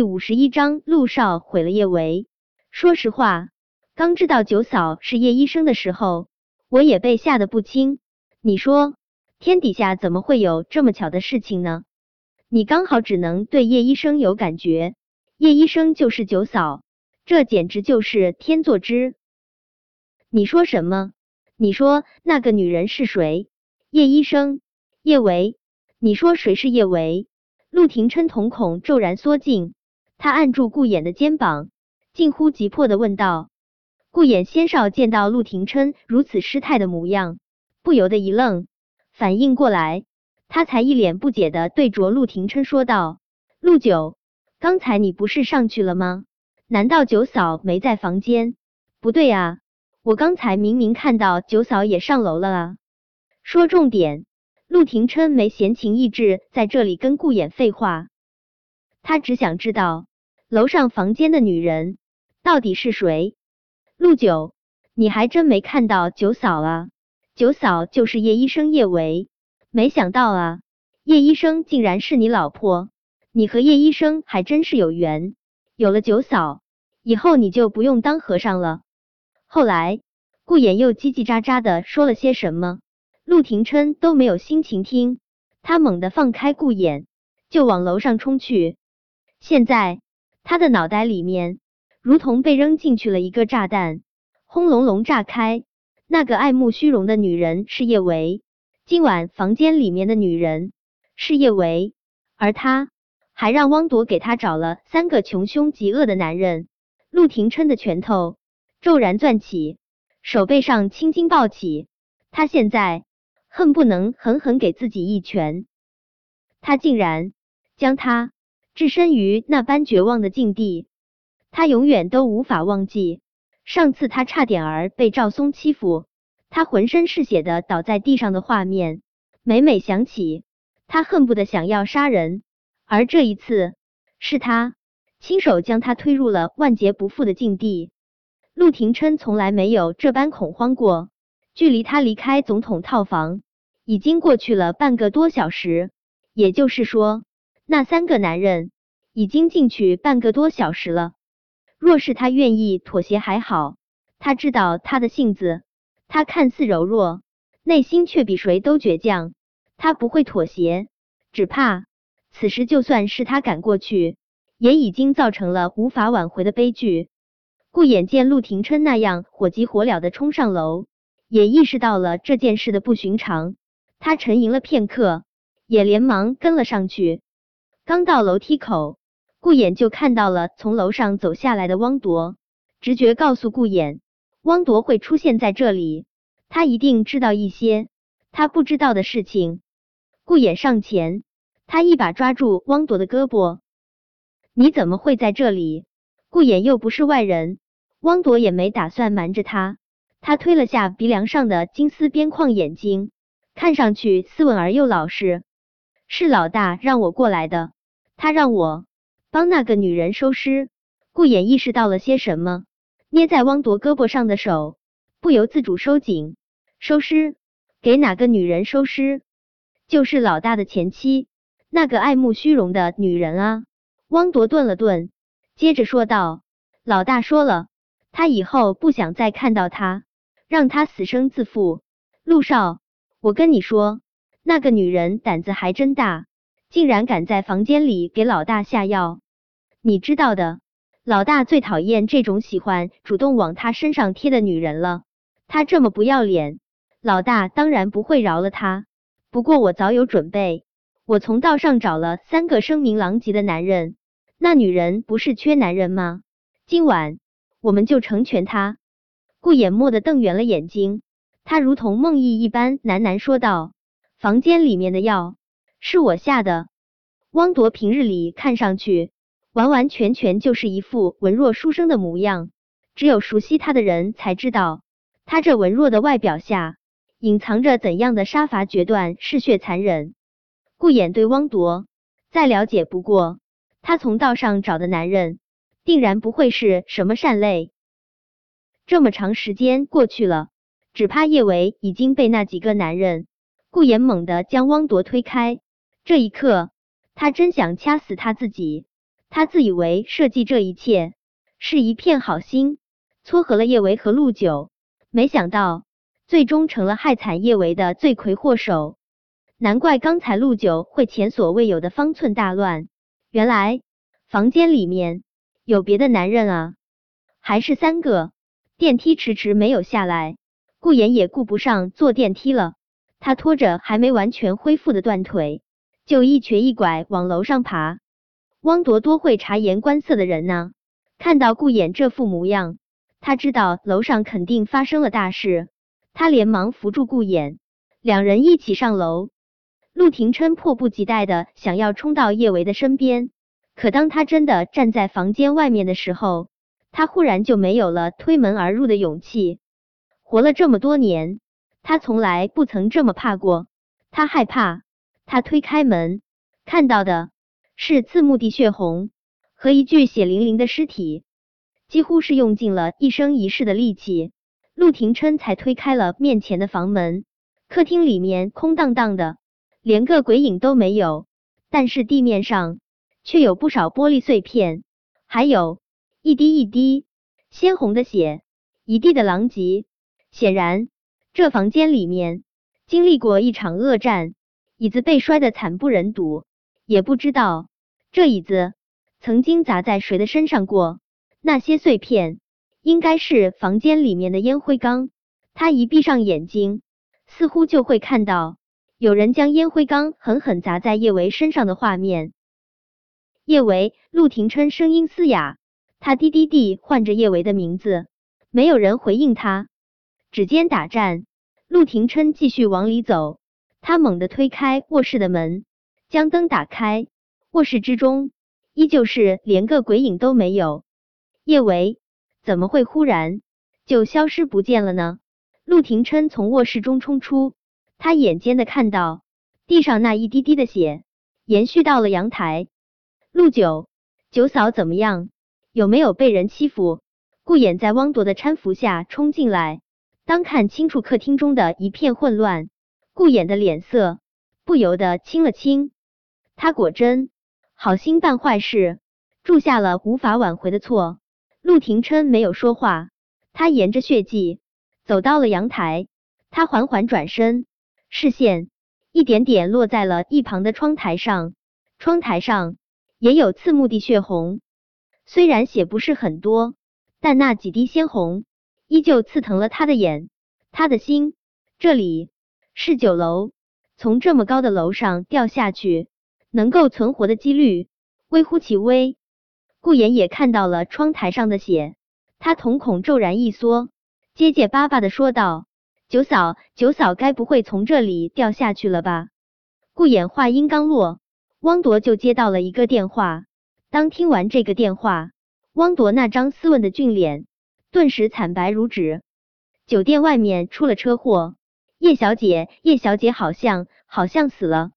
第五十一章，陆少毁了叶维。说实话，刚知道九嫂是叶医生的时候，我也被吓得不轻。你说，天底下怎么会有这么巧的事情呢？你刚好只能对叶医生有感觉，叶医生就是九嫂，这简直就是天作之。你说什么？你说那个女人是谁？叶医生，叶维。你说谁是叶维？陆廷琛瞳孔骤然缩进，他按住顾衍的肩膀，近乎急迫的问道。顾衍先少见到陆廷琛如此失态的模样，不由得一愣，反应过来，他才一脸不解的对着陆廷琛说道：“陆九，刚才你不是上去了吗？难道九嫂没在房间？不对啊，我刚才明明看到九嫂也上楼了啊！说重点。”陆廷琛没闲情逸致在这里跟顾衍废话，他只想知道楼上房间的女人到底是谁。陆九，你还真没看到九嫂啊？九嫂就是叶医生叶维，没想到啊，叶医生竟然是你老婆，你和叶医生还真是有缘。有了九嫂，以后你就不用当和尚了。后来，顾衍又叽叽喳喳的说了些什么？陆廷琛都没有心情听，他猛地放开顾衍，就往楼上冲去。现在他的脑袋里面如同被扔进去了一个炸弹，轰隆隆炸开。那个爱慕虚荣的女人是叶维，今晚房间里面的女人是叶维，而他还让汪铎给他找了三个穷凶极恶的男人。陆廷琛的拳头骤然攥起，手背上青筋暴起，他现在。恨不能狠狠给自己一拳，他竟然将他置身于那般绝望的境地，他永远都无法忘记上次他差点儿被赵松欺负，他浑身是血的倒在地上的画面，每每想起，他恨不得想要杀人，而这一次是他亲手将他推入了万劫不复的境地。陆廷琛从来没有这般恐慌过。距离他离开总统套房已经过去了半个多小时，也就是说，那三个男人已经进去半个多小时了。若是他愿意妥协还好，他知道他的性子，他看似柔弱，内心却比谁都倔强。他不会妥协，只怕此时就算是他赶过去，也已经造成了无法挽回的悲剧。顾眼见陆廷琛那样火急火燎的冲上楼。也意识到了这件事的不寻常，他沉吟了片刻，也连忙跟了上去。刚到楼梯口，顾衍就看到了从楼上走下来的汪铎。直觉告诉顾衍，汪铎会出现在这里，他一定知道一些他不知道的事情。顾衍上前，他一把抓住汪铎的胳膊：“你怎么会在这里？”顾衍又不是外人，汪铎也没打算瞒着他。他推了下鼻梁上的金丝边框眼睛，看上去斯文而又老实。是老大让我过来的，他让我帮那个女人收尸。顾衍意识到了些什么，捏在汪铎胳膊上的手不由自主收紧。收尸？给哪个女人收尸？就是老大的前妻，那个爱慕虚荣的女人啊。汪铎顿了顿，接着说道：“老大说了，他以后不想再看到她。”让他死生自负，陆少，我跟你说，那个女人胆子还真大，竟然敢在房间里给老大下药。你知道的，老大最讨厌这种喜欢主动往他身上贴的女人了。他这么不要脸，老大当然不会饶了他。不过我早有准备，我从道上找了三个声名狼藉的男人，那女人不是缺男人吗？今晚我们就成全她。顾衍默的瞪圆了眼睛，他如同梦呓一般喃喃说道：“房间里面的药是我下的。”汪铎平日里看上去完完全全就是一副文弱书生的模样，只有熟悉他的人才知道，他这文弱的外表下隐藏着怎样的杀伐决断、嗜血残忍。顾衍对汪铎再了解不过，他从道上找的男人，定然不会是什么善类。这么长时间过去了，只怕叶维已经被那几个男人。顾衍猛地将汪铎推开，这一刻，他真想掐死他自己。他自以为设计这一切是一片好心，撮合了叶维和陆九，没想到最终成了害惨叶维的罪魁祸首。难怪刚才陆九会前所未有的方寸大乱，原来房间里面有别的男人啊，还是三个。电梯迟迟没有下来，顾妍也顾不上坐电梯了，他拖着还没完全恢复的断腿，就一瘸一拐往楼上爬。汪铎多会察言观色的人呢，看到顾妍这副模样，他知道楼上肯定发生了大事，他连忙扶住顾妍，两人一起上楼。陆廷琛迫不及待的想要冲到叶维的身边，可当他真的站在房间外面的时候，他忽然就没有了推门而入的勇气。活了这么多年，他从来不曾这么怕过。他害怕，他推开门，看到的是刺目的血红和一具血淋淋的尸体，几乎是用尽了一生一世的力气，陆廷琛才推开了面前的房门。客厅里面空荡荡的，连个鬼影都没有，但是地面上却有不少玻璃碎片，还有。一滴一滴鲜红的血，一地的狼藉。显然，这房间里面经历过一场恶战，椅子被摔得惨不忍睹。也不知道这椅子曾经砸在谁的身上过。那些碎片应该是房间里面的烟灰缸。他一闭上眼睛，似乎就会看到有人将烟灰缸狠狠砸在叶维身上的画面。叶维，陆廷琛声音嘶哑。他低低地唤着叶维的名字，没有人回应他。指尖打颤，陆廷琛继续往里走。他猛地推开卧室的门，将灯打开。卧室之中依旧是连个鬼影都没有。叶维怎么会忽然就消失不见了呢？陆廷琛从卧室中冲出，他眼尖的看到地上那一滴滴的血延续到了阳台。陆九九嫂怎么样？有没有被人欺负？顾衍在汪铎的搀扶下冲进来，当看清楚客厅中的一片混乱，顾衍的脸色不由得青了青。他果真好心办坏事，铸下了无法挽回的错。陆廷琛没有说话，他沿着血迹走到了阳台，他缓缓转身，视线一点点落在了一旁的窗台上，窗台上也有刺目的血红。虽然血不是很多，但那几滴鲜红依旧刺疼了他的眼，他的心。这里是九楼，从这么高的楼上掉下去，能够存活的几率微乎其微。顾言也看到了窗台上的血，他瞳孔骤然一缩，结结巴巴的说道：“九嫂，九嫂，该不会从这里掉下去了吧？”顾衍话音刚落，汪铎就接到了一个电话。当听完这个电话，汪铎那张斯文的俊脸顿时惨白如纸。酒店外面出了车祸，叶小姐，叶小姐好像好像死了。